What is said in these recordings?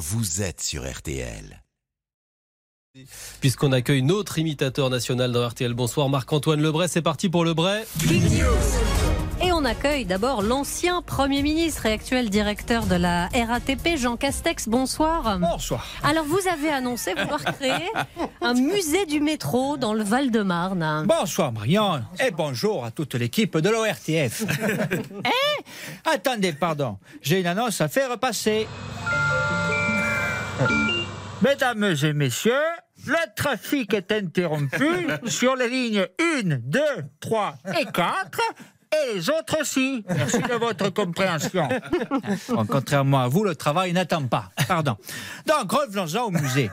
vous êtes sur RTL. Puisqu'on accueille notre imitateur national dans RTL. Bonsoir Marc-Antoine Lebray, c'est parti pour Lebray. Et on accueille d'abord l'ancien Premier ministre et actuel directeur de la RATP, Jean Castex. Bonsoir. Bonsoir. Alors vous avez annoncé vouloir créer un musée du métro dans le Val-de-Marne. Bonsoir Marianne et bonjour à toute l'équipe de l'ORTF. eh Attendez, pardon, j'ai une annonce à faire passer. Mesdames et messieurs, le trafic est interrompu sur les lignes 1, 2, 3 et 4 et les autres aussi. Merci de votre compréhension. Bon, contrairement à vous, le travail n'attend pas. Pardon. Donc, revenons-en au musée.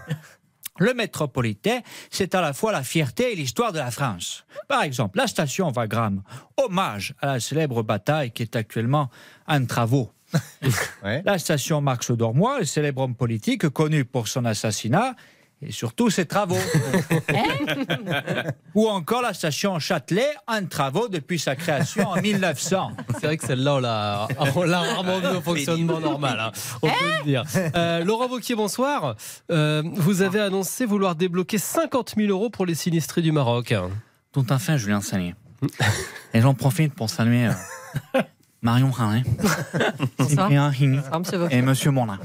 Le métropolitain, c'est à la fois la fierté et l'histoire de la France. Par exemple, la station Wagram, hommage à la célèbre bataille qui est actuellement en travaux. La station Marx Dormois, le célèbre homme politique connu pour son assassinat et surtout ses travaux. Ou encore la station Châtelet, en travaux depuis sa création en 1900. C'est vrai que celle-là, on l'a, on l'a rarement vu au fonctionnement normal, hein, on peut le dire. Euh, Laurent Wauquiez, bonsoir. Euh, vous avez annoncé vouloir débloquer 50 000 euros pour les sinistrés du Maroc. Dont enfin Julien Sanier. Et j'en profite pour saluer euh, Marion. Cyprien monsieur Vauquier. et Monsieur Moulin.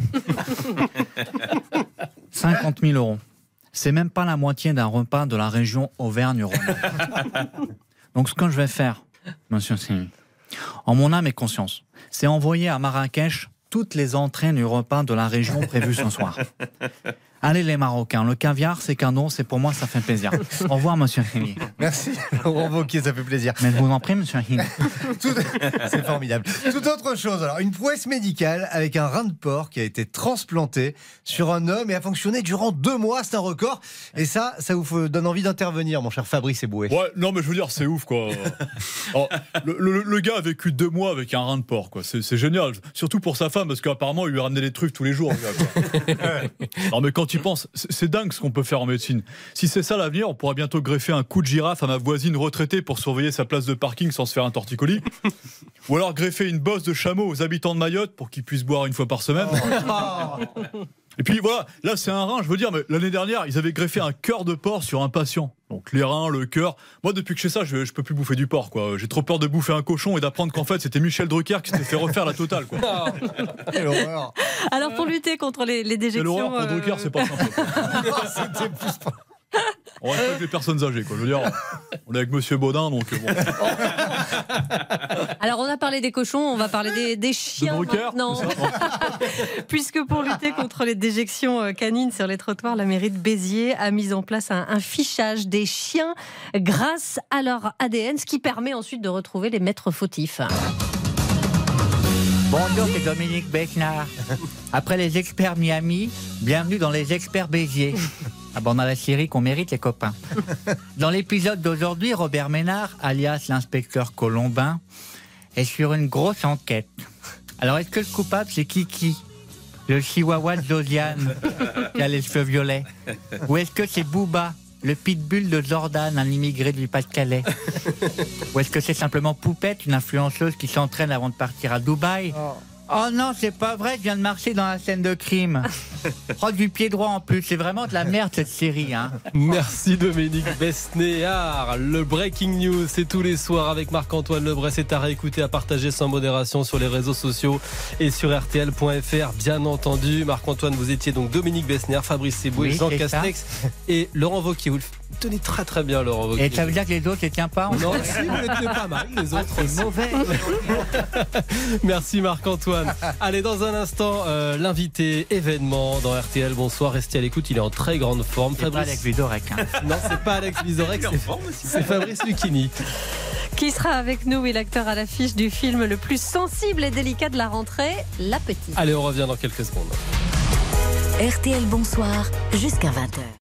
50 000 euros. C'est même pas la moitié d'un repas de la région Auvergne-Rhône. Donc ce que je vais faire, Monsieur Sini, en mon âme et conscience, c'est envoyer à Marrakech toutes les entrées du repas de la région prévues ce soir. Allez les Marocains, le caviar c'est cadeau, c'est pour moi ça fait plaisir. Au revoir Monsieur Hini. Merci, Laurent Wauquiez, ça fait plaisir. Mais je vous en prie Monsieur Hini. Tout- C'est formidable. Tout autre chose, alors, une prouesse médicale avec un rein de porc qui a été transplanté sur un homme et a fonctionné durant deux mois, c'est un record. Et ça, ça vous donne envie d'intervenir, mon cher Fabrice Eboué. Ouais, non, mais je veux dire, c'est ouf, quoi. Alors, le, le- le gars a vécu deux mois avec un rein de porc, quoi. C'est génial. Surtout pour sa femme, parce qu'apparemment, il lui ramenait des truffes tous les jours. le gars, quoi. non, mais quand tu penses, c'est c'est dingue ce qu'on peut faire en médecine. Si c'est ça l'avenir, on pourra bientôt greffer un coup de girafe à ma voisine retraitée pour surveiller sa place de parking sans se faire un torticolis. Ou alors greffer une bosse de chameau aux habitants de Mayotte pour qu'ils puissent boire une fois par semaine. Et puis voilà, là c'est un rein, je veux dire, mais l'année dernière, ils avaient greffé un cœur de porc sur un patient. Donc les reins, le cœur. Moi, depuis que je fais ça, je, je peux plus bouffer du porc, quoi. J'ai trop peur de bouffer un cochon et d'apprendre qu'en fait, c'était Michel Drucker qui s'était fait refaire la totale, quoi. Quelle horreur. Alors pour lutter contre les, les déjections. pour euh, Drucker, c'est pas simple. C'était plus pas- On respecte les personnes âgées, quoi. Je veux dire, on est avec Monsieur Baudin, donc euh, bon. Alors on a parlé des cochons, on va parler des, des chiens Drucker, maintenant. Puisque pour lutter contre les déjections euh, canines sur les trottoirs, la mairie de Béziers a mis en place un, un fichage des chiens grâce à leur ADN, ce qui permet ensuite de retrouver les maîtres fautifs. Bonjour, c'est Dominique Besnard. Après les experts Miami, bienvenue dans les experts Béziers. Ah bon, dans la série qu'on mérite, les copains. Dans l'épisode d'aujourd'hui, Robert Ménard, alias l'inspecteur Colombin, est sur une grosse enquête. Alors, est-ce que le coupable, c'est Kiki Le chihuahua de qui a les cheveux violets? Ou est-ce que c'est Booba le pitbull de Jordan, un immigré du Pas-de-Calais. Ou est-ce que c'est simplement Poupette, une influenceuse qui s'entraîne avant de partir à Dubaï? Oh non, c'est pas vrai, je viens de marcher dans la scène de crime. Oh, du pied droit en plus, c'est vraiment de la merde cette série. Hein. Merci Dominique Besnéard. Le Breaking News, c'est tous les soirs avec Marc-Antoine Lebray. C'est à réécouter, à partager sans modération sur les réseaux sociaux et sur RTL.fr, bien entendu. Marc-Antoine, vous étiez donc Dominique Besnéard, Fabrice Seboué, Oui, Jean ça. Castex et Laurent Wauquiez. Tenez très très bien, Laurent Wauquiez. Et ça veut dire que les autres, je les tiens pas en Non, si, vous le tenez pas mal, les autres aussi. mauvais. Merci Marc-Antoine. Allez, dans un instant, euh, l'invité événement dans RTL. Bonsoir, restez à l'écoute, il est en très grande forme. C'est pas avec Vizorek. Hein. Non, c'est pas Alex Vizorek, c'est c'est Fabrice Lucchini. Qui sera avec nous et l'acteur à l'affiche du film le plus sensible et délicat de la rentrée, La Petite. Allez, on revient dans quelques secondes. RTL Bonsoir jusqu'à 20h.